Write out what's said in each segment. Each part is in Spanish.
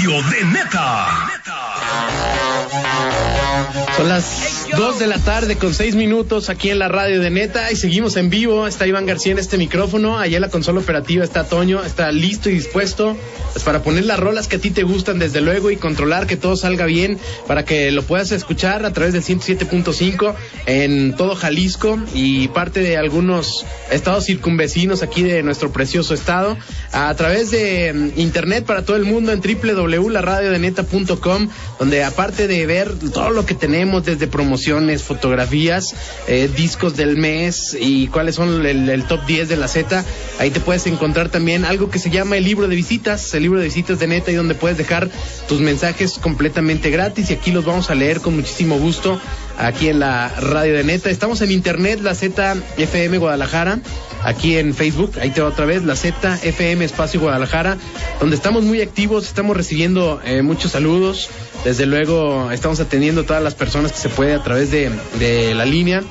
radio de neta. Son las 2 de la tarde con 6 minutos aquí en la radio de Neta y seguimos en vivo. Está Iván García en este micrófono. Allá en la consola operativa está Toño. Está listo y dispuesto pues, para poner las rolas que a ti te gustan desde luego y controlar que todo salga bien para que lo puedas escuchar a través del 107.5 en todo Jalisco y parte de algunos estados circunvecinos aquí de nuestro precioso estado a través de mm, internet para todo el mundo en www.laradiodeneta.com donde aparte de ver todo lo que tenemos desde fotografías, eh, discos del mes y cuáles son el, el top 10 de la Z, ahí te puedes encontrar también algo que se llama el libro de visitas, el libro de visitas de Neta y donde puedes dejar tus mensajes completamente gratis y aquí los vamos a leer con muchísimo gusto aquí en la radio de Neta. Estamos en internet, la ZFM Guadalajara, aquí en Facebook, ahí te va otra vez, la ZFM Espacio Guadalajara, donde estamos muy activos, estamos recibiendo eh, muchos saludos, desde luego estamos atendiendo a todas las personas que se puede a través de, de la línea,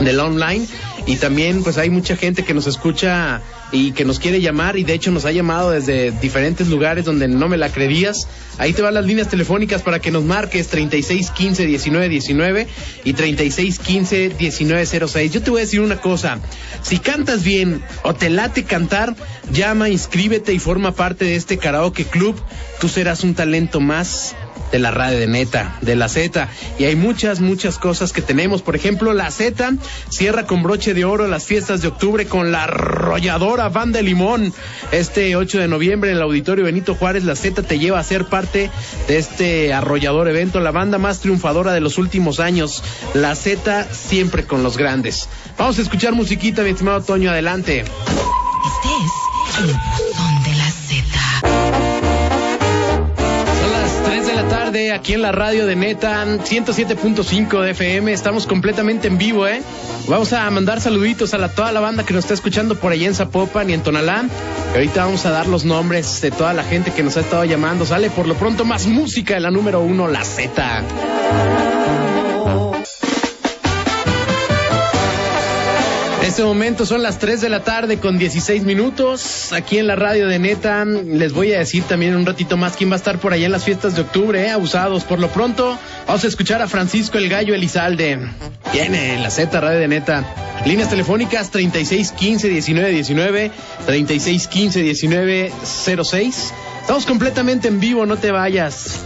del online. Y también pues hay mucha gente que nos escucha y que nos quiere llamar y de hecho nos ha llamado desde diferentes lugares donde no me la creías. Ahí te van las líneas telefónicas para que nos marques 3615 1919 y 3615 1906. Yo te voy a decir una cosa, si cantas bien o te late cantar, llama, inscríbete y forma parte de este karaoke club. Tú serás un talento más de la radio de neta, de la Z. Y hay muchas, muchas cosas que tenemos. Por ejemplo, la Z cierra con broche de oro las fiestas de octubre con la arrolladora Banda Limón. Este 8 de noviembre en el Auditorio Benito Juárez, la Z te lleva a ser parte de este arrollador evento, la banda más triunfadora de los últimos años. La Z siempre con los grandes. Vamos a escuchar musiquita, mi estimado Toño, adelante. Este es tarde aquí en la radio de Neta 107.5 de FM. Estamos completamente en vivo, ¿eh? Vamos a mandar saluditos a toda la banda que nos está escuchando por allá en Zapopan y en Tonalá. Y ahorita vamos a dar los nombres de toda la gente que nos ha estado llamando. Sale por lo pronto más música de la número uno, la Z. este momento son las 3 de la tarde con 16 minutos. Aquí en la radio de Neta les voy a decir también un ratito más quién va a estar por allá en las fiestas de octubre, ¿eh? abusados. Por lo pronto, vamos a escuchar a Francisco el Gallo Elizalde. Viene la Z Radio de Neta. Líneas telefónicas 3615 1919, 3615 1906. Estamos completamente en vivo, no te vayas.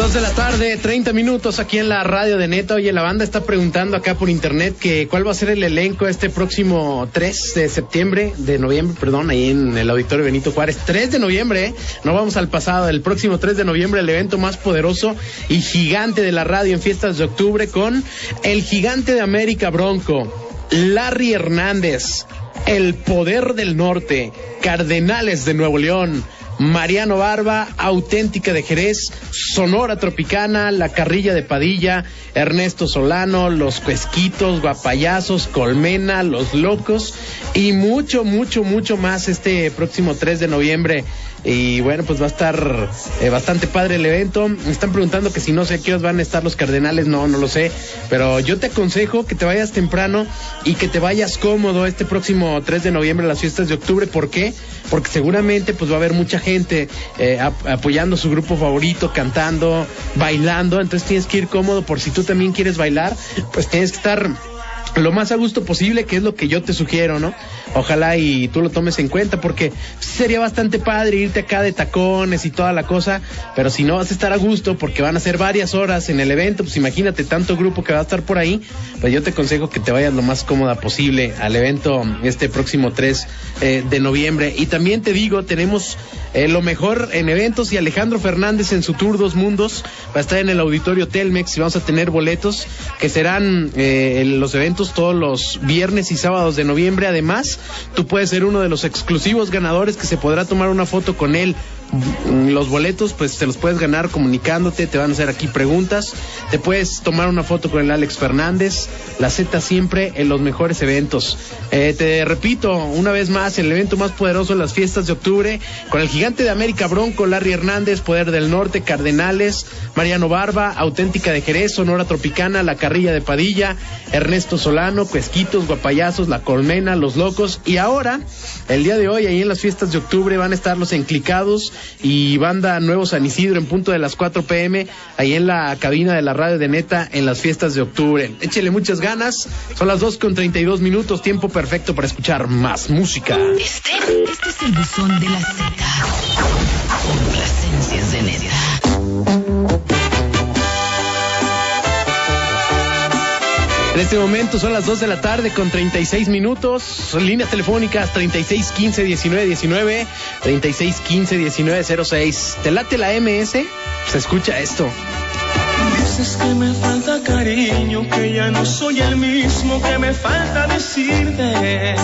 Dos de la tarde, 30 minutos aquí en la radio de Neta. Oye, la banda está preguntando acá por internet que cuál va a ser el elenco este próximo 3 de septiembre, de noviembre, perdón, ahí en el Auditorio Benito Juárez. 3 de noviembre, ¿eh? no vamos al pasado, el próximo 3 de noviembre, el evento más poderoso y gigante de la radio en fiestas de octubre con el gigante de América Bronco, Larry Hernández, el poder del norte, Cardenales de Nuevo León. Mariano Barba, Auténtica de Jerez, Sonora Tropicana, La Carrilla de Padilla, Ernesto Solano, Los Cuesquitos, Guapayazos, Colmena, Los Locos y mucho, mucho, mucho más este próximo 3 de noviembre. Y bueno, pues va a estar eh, bastante padre el evento. Me están preguntando que si no sé qué os van a estar los cardenales. No, no lo sé. Pero yo te aconsejo que te vayas temprano y que te vayas cómodo este próximo 3 de noviembre a las fiestas de octubre. ¿Por qué? Porque seguramente pues va a haber mucha gente eh, ap- apoyando a su grupo favorito, cantando, bailando. Entonces tienes que ir cómodo por si tú también quieres bailar. Pues tienes que estar lo más a gusto posible, que es lo que yo te sugiero, ¿no? Ojalá y tú lo tomes en cuenta, porque sería bastante padre irte acá de tacones y toda la cosa, pero si no vas a estar a gusto, porque van a ser varias horas en el evento, pues imagínate tanto grupo que va a estar por ahí, pues yo te aconsejo que te vayas lo más cómoda posible al evento este próximo 3 eh, de noviembre. Y también te digo, tenemos eh, lo mejor en eventos y Alejandro Fernández en su Tour Dos Mundos va a estar en el auditorio Telmex y vamos a tener boletos que serán eh, los eventos todos los viernes y sábados de noviembre. Además, tú puedes ser uno de los exclusivos ganadores que se podrá tomar una foto con él Los boletos, pues te los puedes ganar comunicándote, te van a hacer aquí preguntas, te puedes tomar una foto con el Alex Fernández, la Z siempre en los mejores eventos. Eh, te repito, una vez más, el evento más poderoso en las fiestas de octubre, con el gigante de América Bronco, Larry Hernández, Poder del Norte, Cardenales, Mariano Barba, Auténtica de Jerez, Sonora Tropicana, La Carrilla de Padilla, Ernesto Solano, Cuesquitos, Guapayazos, La Colmena, Los Locos, y ahora, el día de hoy, ahí en las fiestas de octubre, van a estar los enclicados y banda Nuevo San Isidro en punto de las 4 pm, ahí en la cabina de la radio de Neta en las fiestas de octubre. Échele muchas ganas, son las 2 con 32 minutos, tiempo perfecto para escuchar más música. Este, este es el buzón de la Z. Complacencias de Neta. En este momento son las 2 de la tarde con 36 minutos. Líneas telefónicas 36 15 19 19, 36 15 19 06. ¿Te late la MS? Se escucha esto. Dices que me falta cariño, que ya no soy el mismo, que me falta decirte.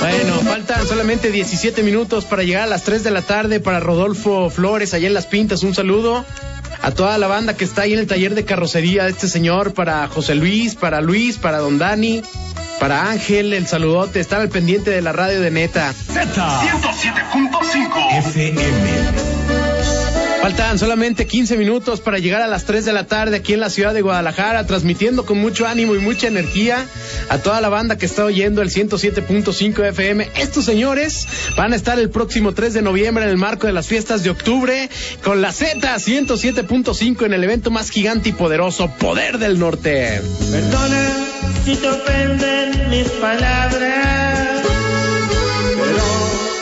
Bueno, faltan solamente 17 minutos para llegar a las 3 de la tarde para Rodolfo Flores allá en Las Pintas. Un saludo a toda la banda que está ahí en el taller de carrocería de este señor, para José Luis, para Luis, para Don Dani, para Ángel, el saludote, estar al pendiente de la radio de neta. Z 107.5 FM. Faltan solamente 15 minutos para llegar a las 3 de la tarde aquí en la ciudad de Guadalajara, transmitiendo con mucho ánimo y mucha energía a toda la banda que está oyendo el 107.5 FM. Estos señores van a estar el próximo 3 de noviembre en el marco de las fiestas de octubre con la Z 107.5 en el evento más gigante y poderoso, Poder del Norte. Perdona si te ofenden mis palabras, pero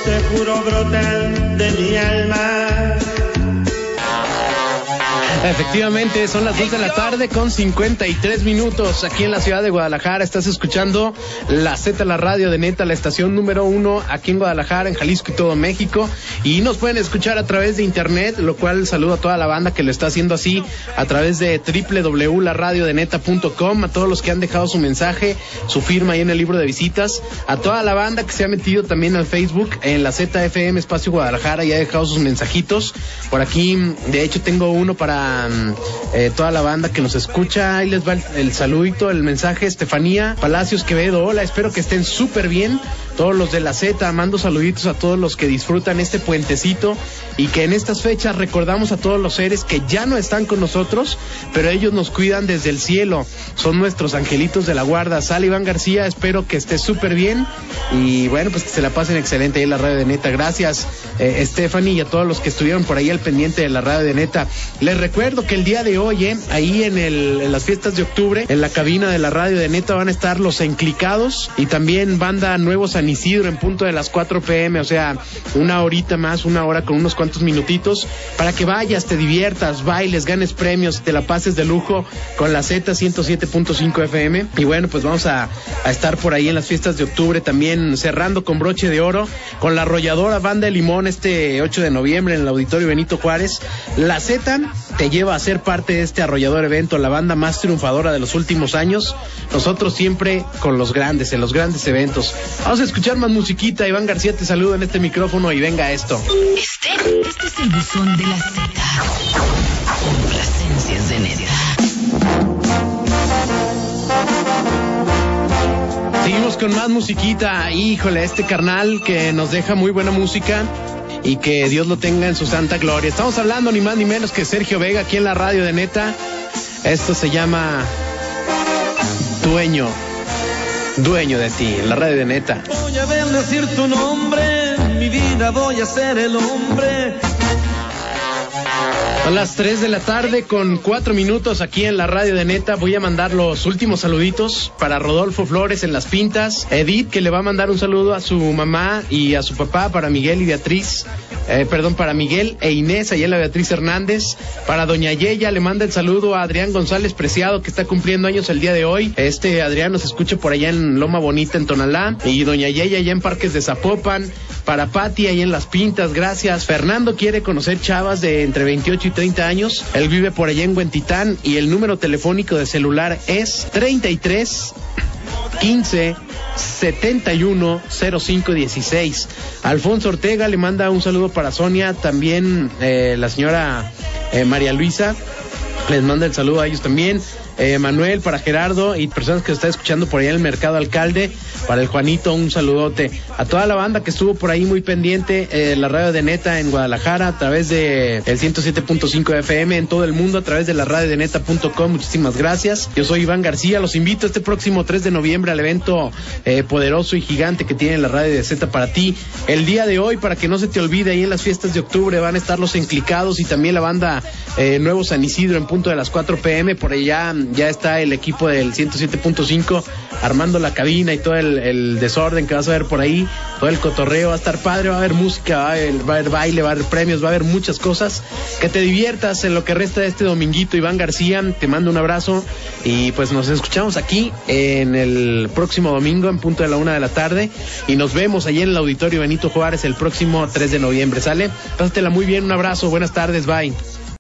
te juro brotan de mi alma. Efectivamente, son las 2 de la tarde con 53 minutos aquí en la ciudad de Guadalajara. Estás escuchando la Z, la radio de Neta, la estación número uno aquí en Guadalajara, en Jalisco y todo México. Y nos pueden escuchar a través de internet, lo cual saludo a toda la banda que lo está haciendo así a través de www.laradiodeneta.com, a todos los que han dejado su mensaje, su firma ahí en el libro de visitas, a toda la banda que se ha metido también al Facebook en la ZFM Espacio Guadalajara y ha dejado sus mensajitos. Por aquí, de hecho, tengo uno para eh, toda la banda que nos escucha. Ahí les va el, saludito, el mensaje. Estefanía Palacios Quevedo, hola, espero que estén súper bien. Todos los de la Z, mando saluditos a todos los que disfrutan este puentecito y que en estas fechas recordamos a todos los seres que ya no están con nosotros, pero ellos nos cuidan desde el cielo. Son nuestros angelitos de la guarda. Sal Iván García, espero que esté súper bien y bueno, pues que se la pasen excelente ahí en la radio de Neta. Gracias, eh, Stephanie, y a todos los que estuvieron por ahí al pendiente de la radio de Neta. Les recuerdo que el día de hoy, eh, ahí en, el, las fiestas de octubre, en la cabina de la radio de Neta van a estar los enclicados y también banda Nuevo San Isidro en punto de las 4 pm, o sea, una horita más, una hora con unos cuantos minutitos, para que vayas, te diviertas, bailes, ganes premios, te la pases de lujo con la Z 107.5 FM. Y bueno, pues vamos a, a estar por ahí en las fiestas de octubre también cerrando con broche de oro, con la arrolladora Banda de Limón este 8 de noviembre en el Auditorio Benito Juárez. La Z te lleva a ser parte de este arrollador evento, la banda más triunfadora de los últimos años. Nosotros siempre con los grandes, en los grandes eventos. Vamos a escuchar más musiquita. Iván García te saluda en este micrófono y venga esto. Este, este es el buzón de la Z. Complacencias de Neta. Seguimos con más musiquita. Híjole, este carnal que nos deja muy buena música y que Dios lo tenga en su santa gloria. Estamos hablando ni más ni menos que Sergio Vega aquí en la radio de Neta. Esto se llama Dueño. Dueño de ti, en la radio de Neta. Voy a bendecir tu nombre, mi vida voy a ser el hombre. Son las 3 de la tarde con 4 minutos aquí en la radio de Neta. Voy a mandar los últimos saluditos para Rodolfo Flores en Las Pintas. Edith que le va a mandar un saludo a su mamá y a su papá, para Miguel y Beatriz. Eh, perdón, para Miguel e Inés, allá la Beatriz Hernández. Para Doña Yeya le manda el saludo a Adrián González Preciado que está cumpliendo años el día de hoy. Este Adrián nos escucha por allá en Loma Bonita, en Tonalá. Y Doña Yeya allá en Parques de Zapopan. Para Patti ahí en Las Pintas, gracias. Fernando quiere conocer chavas de entre 28 y 30 años. Él vive por allá en Huentitán y el número telefónico de celular es 33 15 71 05 16. Alfonso Ortega le manda un saludo para Sonia, también eh, la señora eh, María Luisa les manda el saludo a ellos también eh, Manuel, para Gerardo y personas que están escuchando por allá en el mercado alcalde, para el Juanito, un saludote. A toda la banda que estuvo por ahí muy pendiente, eh, la radio de Neta en Guadalajara, a través de el 107.5 FM, en todo el mundo, a través de la radio de neta.com. Muchísimas gracias. Yo soy Iván García, los invito este próximo 3 de noviembre al evento eh, poderoso y gigante que tiene la radio de Z para ti. El día de hoy, para que no se te olvide, ahí en las fiestas de octubre van a estar los enclicados y también la banda eh, Nuevo San Isidro en punto de las 4 pm. Por allá ya está el equipo del 107.5 armando la cabina y todo el, desorden que vas a ver por ahí, todo el cotorreo, va a estar padre, va a haber música, va a haber, baile, va a haber premios, va a haber muchas cosas. Que te diviertas en lo que resta de este dominguito, Iván García, te mando un abrazo y pues nos escuchamos aquí en el próximo domingo en punto de la una de la tarde y nos vemos allí en el auditorio Benito Juárez el próximo 3 de noviembre, ¿sale? Pásatela muy bien, un abrazo, buenas tardes, bye.